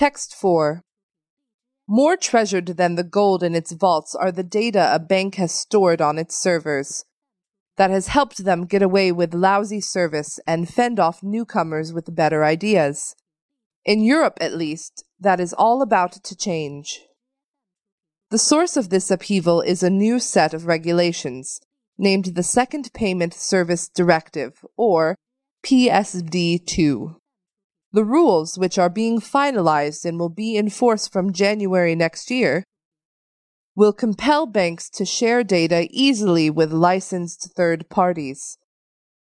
Text 4. More treasured than the gold in its vaults are the data a bank has stored on its servers that has helped them get away with lousy service and fend off newcomers with better ideas. In Europe, at least, that is all about to change. The source of this upheaval is a new set of regulations, named the Second Payment Service Directive, or PSD 2. The rules, which are being finalized and will be in force from January next year, will compel banks to share data easily with licensed third parties.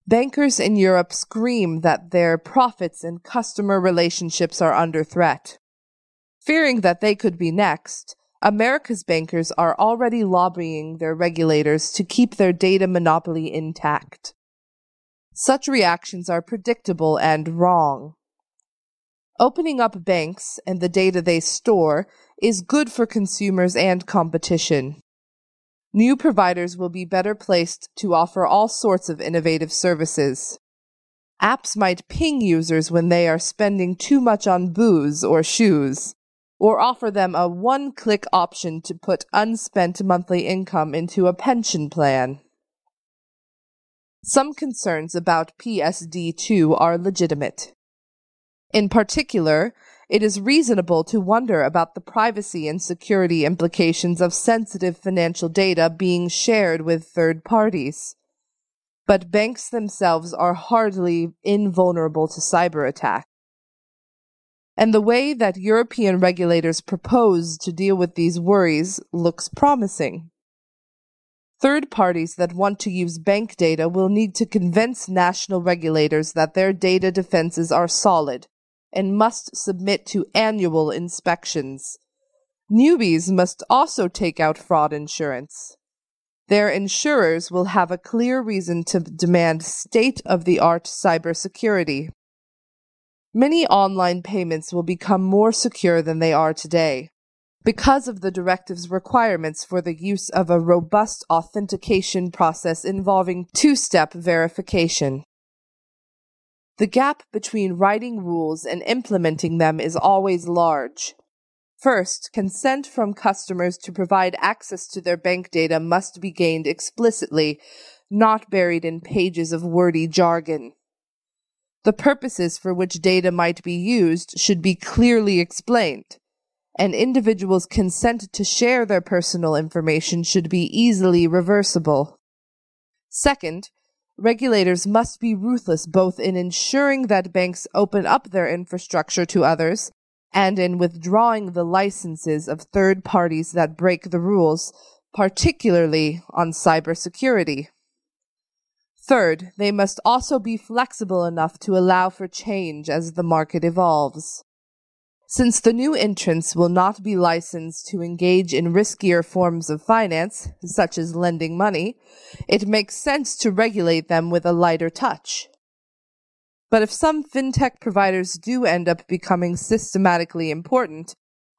Bankers in Europe scream that their profits and customer relationships are under threat. Fearing that they could be next, America's bankers are already lobbying their regulators to keep their data monopoly intact. Such reactions are predictable and wrong. Opening up banks and the data they store is good for consumers and competition. New providers will be better placed to offer all sorts of innovative services. Apps might ping users when they are spending too much on booze or shoes or offer them a one click option to put unspent monthly income into a pension plan. Some concerns about PSD 2 are legitimate. In particular, it is reasonable to wonder about the privacy and security implications of sensitive financial data being shared with third parties. But banks themselves are hardly invulnerable to cyber attack and the way that European regulators propose to deal with these worries looks promising. Third parties that want to use bank data will need to convince national regulators that their data defenses are solid and must submit to annual inspections. Newbies must also take out fraud insurance. Their insurers will have a clear reason to demand state of the art cybersecurity. Many online payments will become more secure than they are today because of the directive's requirements for the use of a robust authentication process involving two step verification. The gap between writing rules and implementing them is always large. First, consent from customers to provide access to their bank data must be gained explicitly, not buried in pages of wordy jargon. The purposes for which data might be used should be clearly explained, and individuals' consent to share their personal information should be easily reversible. Second, regulators must be ruthless both in ensuring that banks open up their infrastructure to others and in withdrawing the licenses of third parties that break the rules, particularly on cybersecurity. Third, they must also be flexible enough to allow for change as the market evolves. Since the new entrants will not be licensed to engage in riskier forms of finance, such as lending money, it makes sense to regulate them with a lighter touch. But if some fintech providers do end up becoming systematically important,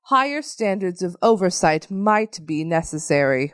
higher standards of oversight might be necessary.